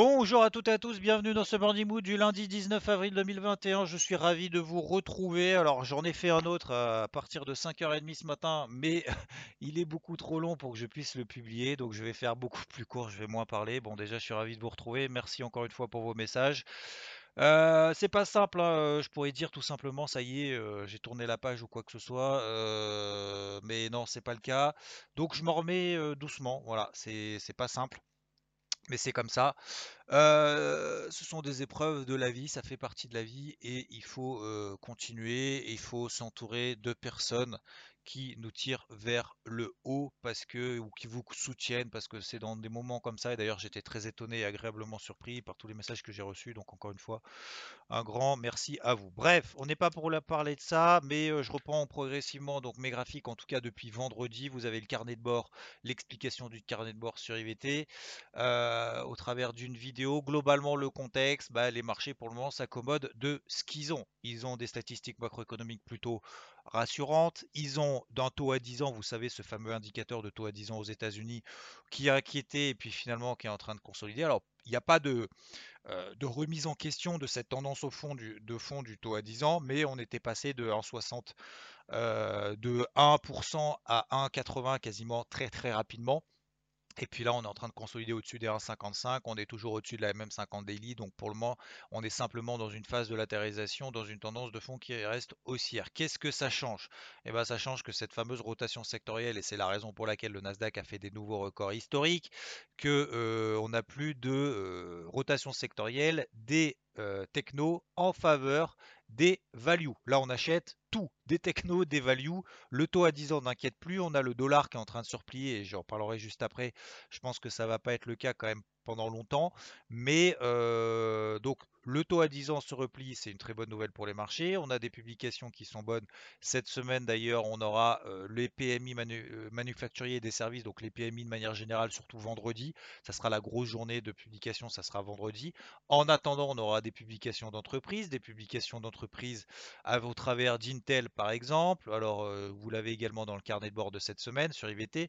Bonjour à toutes et à tous, bienvenue dans ce Morning Mood du lundi 19 avril 2021. Je suis ravi de vous retrouver. Alors j'en ai fait un autre à partir de 5h30 ce matin, mais il est beaucoup trop long pour que je puisse le publier. Donc je vais faire beaucoup plus court, je vais moins parler. Bon déjà je suis ravi de vous retrouver. Merci encore une fois pour vos messages. Euh, c'est pas simple, hein, euh, je pourrais dire tout simplement, ça y est, euh, j'ai tourné la page ou quoi que ce soit, euh, mais non, c'est pas le cas. Donc je m'en remets euh, doucement, voilà, c'est pas simple, mais c'est comme ça. Ce sont des épreuves de la vie, ça fait partie de la vie et il faut continuer, il faut s'entourer de personnes qui nous tirent vers le haut parce que ou qui vous soutiennent parce que c'est dans des moments comme ça et d'ailleurs j'étais très étonné et agréablement surpris par tous les messages que j'ai reçus donc encore une fois un grand merci à vous. Bref, on n'est pas pour la parler de ça mais euh, je reprends progressivement donc mes graphiques en tout cas depuis vendredi, vous avez le carnet de bord, l'explication du carnet de bord sur IVT euh, au travers d'une vidéo. Globalement le contexte, bah, les marchés pour le moment s'accommodent de ce qu'ils ont. Ils ont des statistiques macroéconomiques plutôt rassurantes. Ils ont d'un taux à 10 ans, vous savez, ce fameux indicateur de taux à 10 ans aux États-Unis qui a inquiété et puis finalement qui est en train de consolider. Alors, il n'y a pas de, euh, de remise en question de cette tendance au fond du, de fond du taux à 10 ans, mais on était passé de 1,60 euh, de 1% à 1,80 quasiment très très rapidement. Et puis là, on est en train de consolider au-dessus des 1,55. On est toujours au-dessus de la MM50 daily. Donc pour le moment, on est simplement dans une phase de latérisation, dans une tendance de fond qui reste haussière. Qu'est-ce que ça change? Eh bien, ça change que cette fameuse rotation sectorielle, et c'est la raison pour laquelle le Nasdaq a fait des nouveaux records historiques, que euh, on n'a plus de euh, rotation sectorielle des euh, technos en faveur des values. Là, on achète tout, des technos, des values. Le taux à 10 ans n'inquiète plus. On a le dollar qui est en train de surplier, et j'en parlerai juste après. Je pense que ça va pas être le cas quand même pendant longtemps. Mais euh, donc le taux à 10 ans se replie, c'est une très bonne nouvelle pour les marchés. On a des publications qui sont bonnes. Cette semaine d'ailleurs, on aura euh, les PMI euh, manufacturiers et des services, donc les PMI de manière générale, surtout vendredi. Ça sera la grosse journée de publication, ça sera vendredi. En attendant, on aura des publications d'entreprises, des publications d'entreprises au travers d'Intel par exemple. Alors vous l'avez également dans le carnet de bord de cette semaine sur IVT.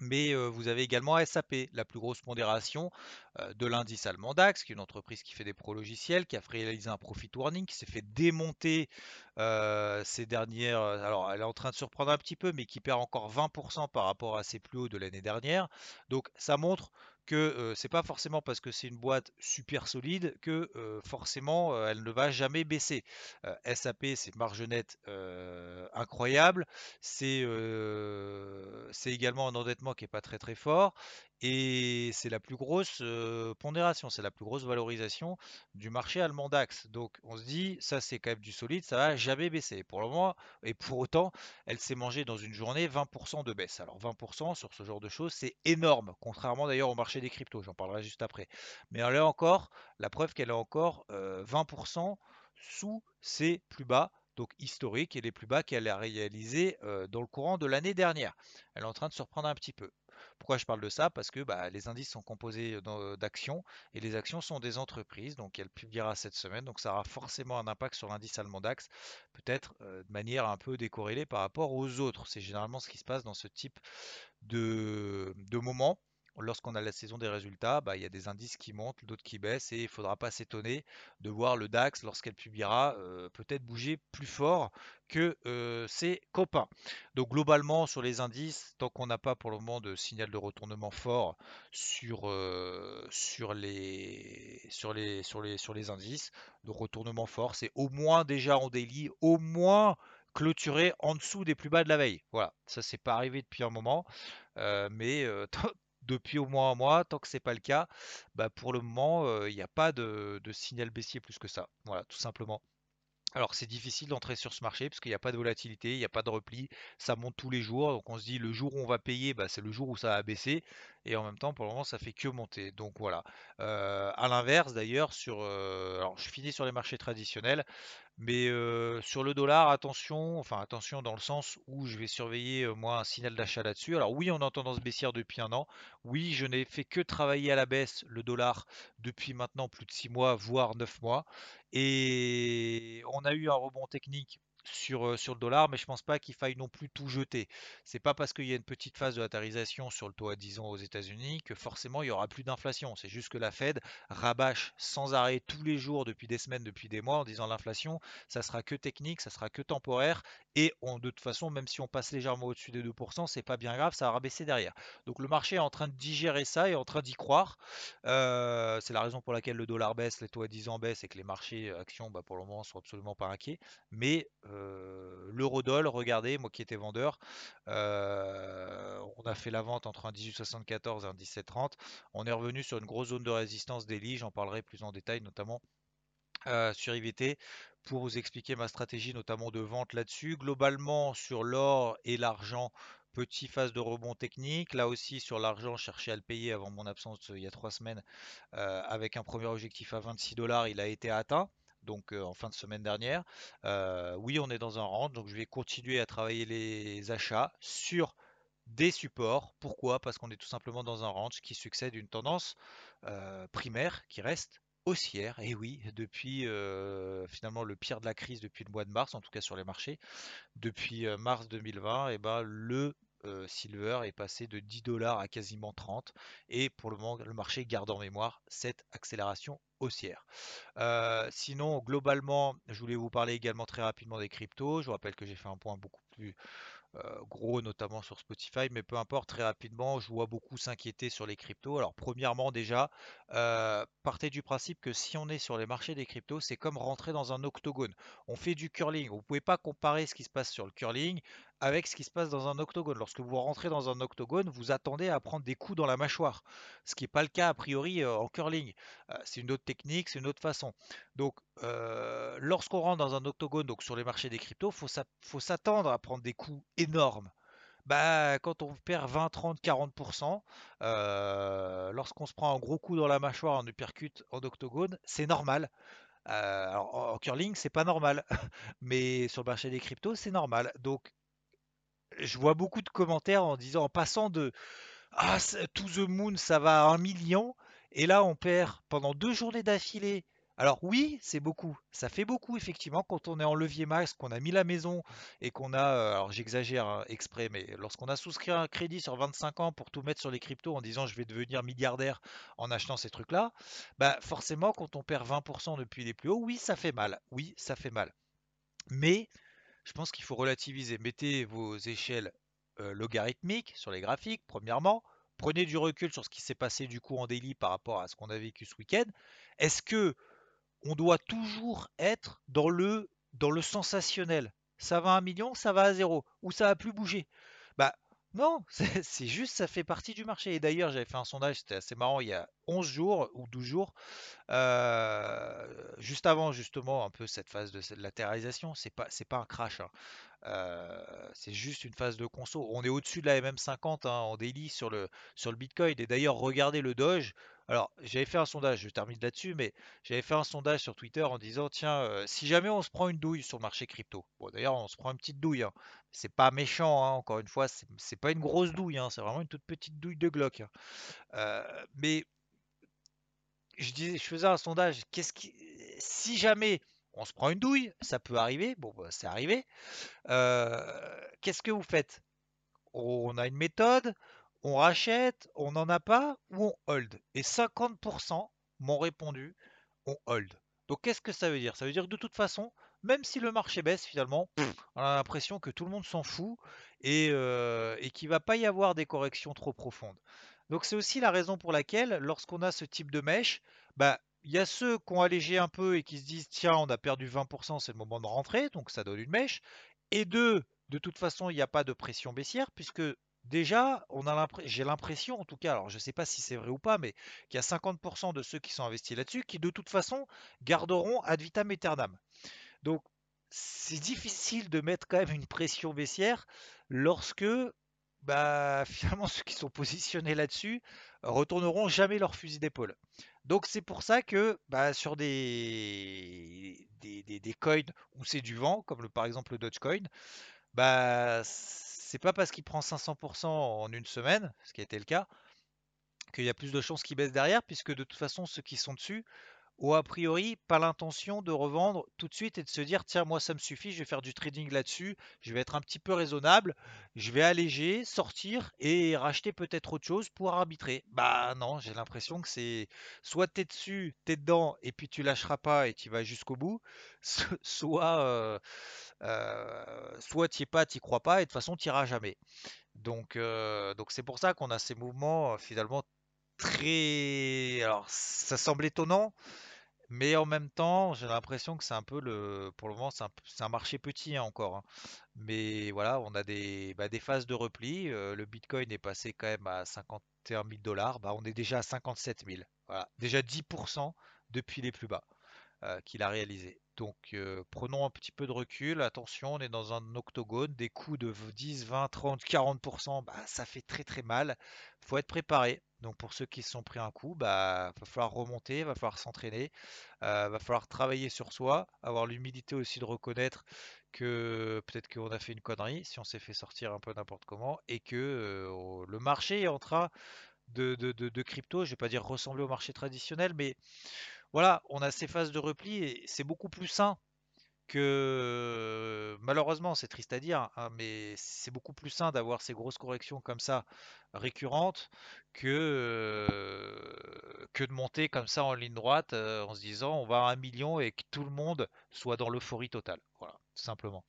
Mais vous avez également SAP, la plus grosse pondération de l'indice allemand DAX, qui est une entreprise qui fait des pro-logiciels, qui a réalisé un profit warning, qui s'est fait démonter ces dernières. Alors, elle est en train de surprendre un petit peu, mais qui perd encore 20% par rapport à ses plus hauts de l'année dernière. Donc, ça montre que c'est pas forcément parce que c'est une boîte super solide que forcément elle ne va jamais baisser. SAP, c'est marge nette incroyable, c'est c'est également un endettement qui est pas très très fort et c'est la plus grosse pondération, c'est la plus grosse valorisation du marché allemand DAX. Donc on se dit, ça c'est quand même du solide, ça va jamais baisser. Pour le moment, et pour autant, elle s'est mangée dans une journée 20% de baisse. Alors 20% sur ce genre de choses, c'est énorme, contrairement d'ailleurs au marché des cryptos, j'en parlerai juste après. Mais elle est encore, la preuve qu'elle est encore 20% sous ses plus bas donc historiques et les plus bas qu'elle a réalisés dans le courant de l'année dernière. Elle est en train de surprendre un petit peu. Pourquoi je parle de ça? Parce que bah, les indices sont composés d'actions et les actions sont des entreprises. Donc elle publiera cette semaine. Donc ça aura forcément un impact sur l'indice allemand DAX, peut-être de manière un peu décorrélée par rapport aux autres. C'est généralement ce qui se passe dans ce type de, de moment lorsqu'on a la saison des résultats, bah, il y a des indices qui montent, d'autres qui baissent, et il ne faudra pas s'étonner de voir le DAX, lorsqu'elle publiera, euh, peut-être bouger plus fort que euh, ses copains. Donc globalement, sur les indices, tant qu'on n'a pas pour le moment de signal de retournement fort sur, euh, sur, les, sur, les, sur, les, sur les indices, de retournement fort, c'est au moins déjà en daily, au moins clôturé en dessous des plus bas de la veille. Voilà, ça c'est pas arrivé depuis un moment, mais depuis au moins un mois. Tant que c'est pas le cas, bah pour le moment, il n'y a pas de, signal baissier plus que ça. Voilà, tout simplement. Alors c'est difficile d'entrer sur ce marché parce qu'il n'y a pas de volatilité, il n'y a pas de repli, ça monte tous les jours, donc on se dit le jour où on va payer, bah, c'est le jour où ça va baisser, et en même temps pour le moment ça fait que monter. Donc voilà. Euh, à l'inverse d'ailleurs, sur, euh, alors je finis sur les marchés traditionnels, mais euh, sur le dollar, attention, enfin attention dans le sens où je vais surveiller euh, moi un signal d'achat là-dessus. Alors oui, on en tendance baissière depuis un an. Oui, je n'ai fait que travailler à la baisse le dollar depuis maintenant plus de 6 mois, voire 9 mois. Et on a eu un rebond technique sur, sur le dollar, mais je pense pas qu'il faille non plus tout jeter. C'est pas parce qu'il y a une petite phase de latérisation sur le taux à 10 ans aux États-Unis que forcément il y aura plus d'inflation. C'est juste que la Fed rabâche sans arrêt tous les jours depuis des semaines, depuis des mois en disant l'inflation, ça sera que technique, ça sera que temporaire et on, de toute façon, même si on passe légèrement au-dessus des 2%, c'est pas bien grave, ça va rabaisser derrière. Donc le marché est en train de digérer ça et en train d'y croire. Euh, c'est la raison pour laquelle le dollar baisse, les taux à 10 ans baissent et que les marchés actions, bah, pour le moment, sont absolument pas inquiets. Mais euh, l'eurodoll, regardez, moi qui étais vendeur, euh, on a fait la vente entre un 18,74 et un 17,30. On est revenu sur une grosse zone de résistance daily, j'en parlerai plus en détail, notamment euh, sur IVT pour vous expliquer ma stratégie notamment de vente là-dessus. Globalement sur l'or et l'argent, petit phase de rebond technique. Là aussi sur l'argent, chercher à le payer avant mon absence euh, il y a trois semaines euh, avec un premier objectif à 26 dollars, il a été atteint. Donc en fin de semaine dernière. oui, on est dans un range, donc je vais continuer à travailler les achats sur des supports. Pourquoi? Parce qu'on est tout simplement dans un range qui succède une tendance primaire qui reste haussière. Et oui, depuis finalement le pire de la crise depuis le mois de mars, en tout cas sur les marchés, depuis mars 2020, et ben le silver est passé de 10 dollars à quasiment 30 et pour le moment le marché garde en mémoire cette accélération haussière. sinon globalement je voulais vous parler également très rapidement des cryptos. Je vous rappelle que j'ai fait un point beaucoup plus euh, gros notamment sur Spotify, mais peu importe, très rapidement, je vois beaucoup s'inquiéter sur les cryptos. Alors premièrement déjà, euh, partez du principe que si on est sur les marchés des cryptos, c'est comme rentrer dans un octogone. On fait du curling, vous ne pouvez pas comparer ce qui se passe sur le curling avec ce qui se passe dans un octogone. Lorsque vous rentrez dans un octogone, vous attendez à prendre des coups dans la mâchoire, ce qui n'est pas le cas a priori euh, en curling. c'est une autre technique, c'est une autre façon. Donc lorsqu'on rentre dans un octogone, donc sur les marchés des cryptos, faut faut s'attendre à prendre des coups énormes. Bah, quand on perd 20, 30, 40%, lorsqu'on se prend un gros coup dans la mâchoire en uppercut en octogone, c'est normal. alors, en curling, c'est pas normal, mais sur le marché des cryptos, c'est normal. Donc, je vois beaucoup de commentaires en disant, en passant de Ah, to the moon, ça va à un million, et là, on perd pendant deux journées d'affilée alors oui, c'est beaucoup. Ça fait beaucoup effectivement quand on est en levier max, qu'on a mis la maison et qu'on a, euh, alors j'exagère hein, exprès, mais lorsqu'on a souscrit un crédit sur 25 ans pour tout mettre sur les cryptos en disant je vais devenir milliardaire en achetant ces trucs-là, bah forcément quand on perd 20% depuis les plus hauts, oui ça fait mal. Oui, ça fait mal. Mais je pense qu'il faut relativiser. Mettez vos échelles euh, logarithmiques sur les graphiques, premièrement. Prenez du recul sur ce qui s'est passé du coup en daily par rapport à ce qu'on a vécu ce week-end. Est-ce que on doit toujours être dans le, dans le sensationnel? Ça va à un million, ça va à zéro, ou ça a plus bougé? Bah non, c'est juste, ça fait partie du marché. Et d'ailleurs, j'avais fait un sondage, c'était assez marrant, il y a 11 jours ou 12 jours, euh, juste avant justement un peu cette phase de, latéralisation. C'est pas, c'est pas un crash, hein. Euh, c'est juste une phase de conso. On est au-dessus de la MM50 hein, en daily sur le, sur le Bitcoin. Et d'ailleurs, regardez le Doge. Alors, j'avais fait un sondage, je termine là-dessus, mais j'avais fait un sondage sur Twitter en disant, tiens, euh, si jamais on se prend une douille sur le marché crypto, bon d'ailleurs on se prend une petite douille, hein. c'est pas méchant, hein, encore une fois, c'est pas une grosse douille, c'est vraiment une toute petite douille de Glock. Euh, mais je disais, je faisais un sondage, qu'est-ce qui, si jamais on se prend une douille, ça peut arriver, bon bah, c'est arrivé, euh, qu'est-ce que vous faites? On a une méthode, on rachète, on n'en a pas ou on hold? Et 50% m'ont répondu on hold. Donc qu'est-ce que ça veut dire? Ça veut dire que de toute façon, même si le marché baisse finalement, on a l'impression que tout le monde s'en fout et, euh, qu'il ne va pas y avoir des corrections trop profondes. Donc c'est aussi la raison pour laquelle lorsqu'on a ce type de mèche, bah, il y a ceux qui ont allégé un peu et qui se disent tiens on a perdu 20%, c'est le moment de rentrer, donc ça donne une mèche. Et deux, de toute façon il n'y a pas de pression baissière puisque Déjà, j'ai l'impression, en tout cas, alors je ne sais pas si c'est vrai ou pas, mais qu'il y a 50% de ceux qui sont investis là-dessus qui, de toute façon, garderont ad vitam aeternam. Donc, c'est difficile de mettre quand même une pression baissière lorsque bah, finalement ceux qui sont positionnés là-dessus retourneront jamais leur fusil d'épaule. Donc c'est pour ça que bah, sur des, des, des, coins où c'est du vent, comme le, par exemple le Dogecoin, bah, c'est pas parce qu'il prend 500% en une semaine, ce qui a été le cas, qu'il y a plus de chances qu'il baisse derrière, puisque de toute façon ceux qui sont dessus ou a priori pas l'intention de revendre tout de suite et de se dire tiens moi ça me suffit, je vais faire du trading là-dessus, je vais être un petit peu raisonnable, je vais alléger, sortir et racheter peut-être autre chose pour arbitrer. Bah non, j'ai l'impression que c'est soit t'es dessus, t'es dedans et puis tu lâcheras pas et tu vas jusqu'au bout, soit euh, euh, soit t'y es pas, t'y crois pas et de toute façon t'iras jamais. Donc euh, donc c'est pour ça qu'on a ces mouvements finalement très alors ça semble étonnant mais en même temps, j'ai l'impression que c'est un peu le. Pour le moment, c'est un, marché petit hein, encore. Hein. Mais voilà, on a des, bah, phases de repli. Le Bitcoin est passé quand même à 51 000 dollars. Bah, on est déjà à 57 000. Voilà. Déjà 10% depuis les plus bas qu'il a réalisé. Donc euh, prenons un petit peu de recul. Attention, on est dans un octogone. Des coups de 10, 20, 30, 40%, bah, ça fait très très mal. faut être préparé. Donc pour ceux qui se sont pris un coup, bah va falloir remonter, va falloir s'entraîner, euh, va falloir travailler sur soi, avoir l'humilité aussi de reconnaître que peut-être qu'on a fait une connerie si on s'est fait sortir un peu n'importe comment et que euh, le marché est en train de, de, crypto, je vais pas dire ressembler au marché traditionnel, mais voilà, on a ces phases de repli et c'est beaucoup plus sain que malheureusement, c'est triste à dire, hein, mais c'est beaucoup plus sain d'avoir ces grosses corrections comme ça récurrentes que, que de monter comme ça en ligne droite euh, en se disant on va à un million et que tout le monde soit dans l'euphorie totale. Voilà, simplement.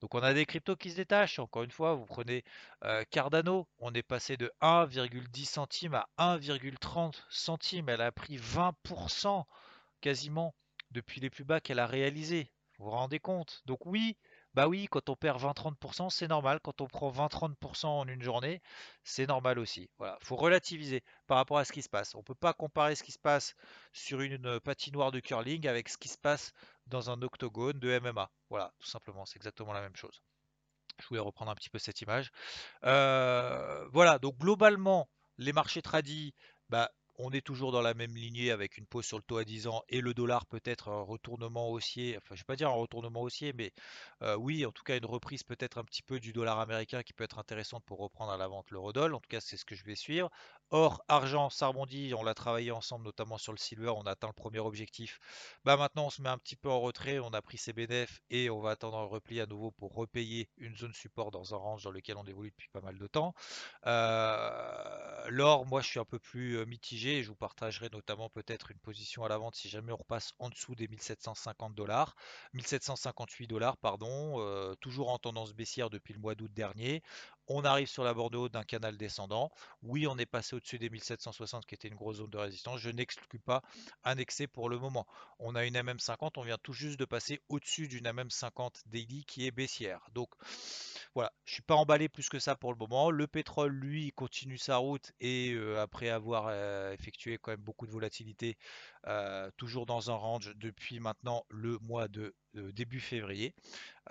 Donc on a des cryptos qui se détachent. Encore une fois, vous prenez euh, Cardano, on est passé de 1,10 centimes à 1,30 centimes. Elle a pris 20% quasiment depuis les plus bas qu'elle a réalisés. Vous vous rendez compte? Donc oui, bah oui, quand on perd 20-30%, c'est normal. Quand on prend 20-30% en une journée, c'est normal aussi. Voilà, faut relativiser par rapport à ce qui se passe. On ne peut pas comparer ce qui se passe sur une patinoire de curling avec ce qui se passe dans un octogone de MMA. Voilà, tout simplement, c'est exactement la même chose. Je voulais reprendre un petit peu cette image. Euh, voilà, donc globalement, les marchés tradis, bah, on est toujours dans la même lignée avec une pause sur le taux à 10 ans et le dollar peut-être un retournement haussier, enfin je ne vais pas dire un retournement haussier, mais euh, oui, en tout cas une reprise peut-être un petit peu du dollar américain qui peut être intéressante pour reprendre à la vente l'eurodoll, en tout cas c'est ce que je vais suivre. Or, argent, ça rebondit, on l'a travaillé ensemble notamment sur le silver, on a atteint le premier objectif. Bah maintenant on se met un petit peu en retrait, on a pris ses bénéfices et on va attendre un repli à nouveau pour repayer une zone support dans un range dans lequel on évolue depuis pas mal de temps. Euh, l'or, moi je suis un peu plus je vous partagerai notamment peut-être une position à la vente si jamais on repasse en dessous des 1750 dollars, 1758 dollars pardon, euh, toujours en tendance baissière depuis le mois d'août dernier. On arrive sur la bord de haut d'un canal descendant. Oui, on est passé au-dessus des 1760 qui était une grosse zone de résistance. Je n'exclus pas un excès pour le moment. On a une MM50, on vient tout juste de passer au-dessus d'une MM50 daily qui est baissière. Donc voilà, je suis pas emballé plus que ça pour le moment. Le pétrole, lui, continue sa route et euh, après avoir euh, effectué quand même beaucoup de volatilité, euh, toujours dans un range depuis maintenant le mois de début février.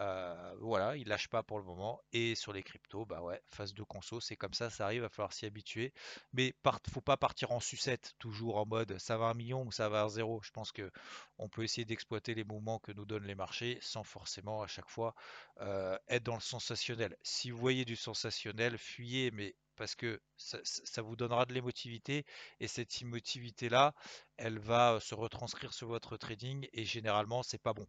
Euh, voilà, il lâche pas pour le moment. Et sur les cryptos, bah ouais, phase de conso, c'est comme ça, ça arrive, va falloir s'y habituer. Mais part, faut pas partir en sucette, toujours en mode ça va un million ou ça va à zéro. Je pense que on peut essayer d'exploiter les mouvements que nous donnent les marchés sans forcément à chaque fois euh, être dans le sensationnel. Si vous voyez du sensationnel, fuyez, mais parce que ça, ça vous donnera de l'émotivité et cette émotivité là, elle va se retranscrire sur votre trading et généralement c'est pas bon.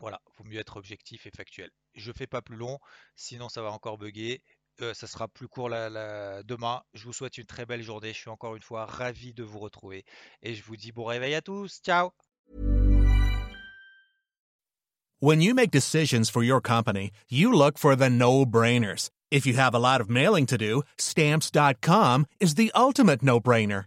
Voilà, vaut mieux être objectif et factuel. Je fais pas plus long, sinon ça va encore bugger. Euh, ça sera plus court la, demain. Je vous souhaite une très belle journée. Je suis encore une fois ravi de vous retrouver. Et je vous dis bon réveil à tous. Ciao When you make decisions for your company, you look for the no-brainers. If you have a lot of mailing to do, stamps.com is the ultimate no-brainer.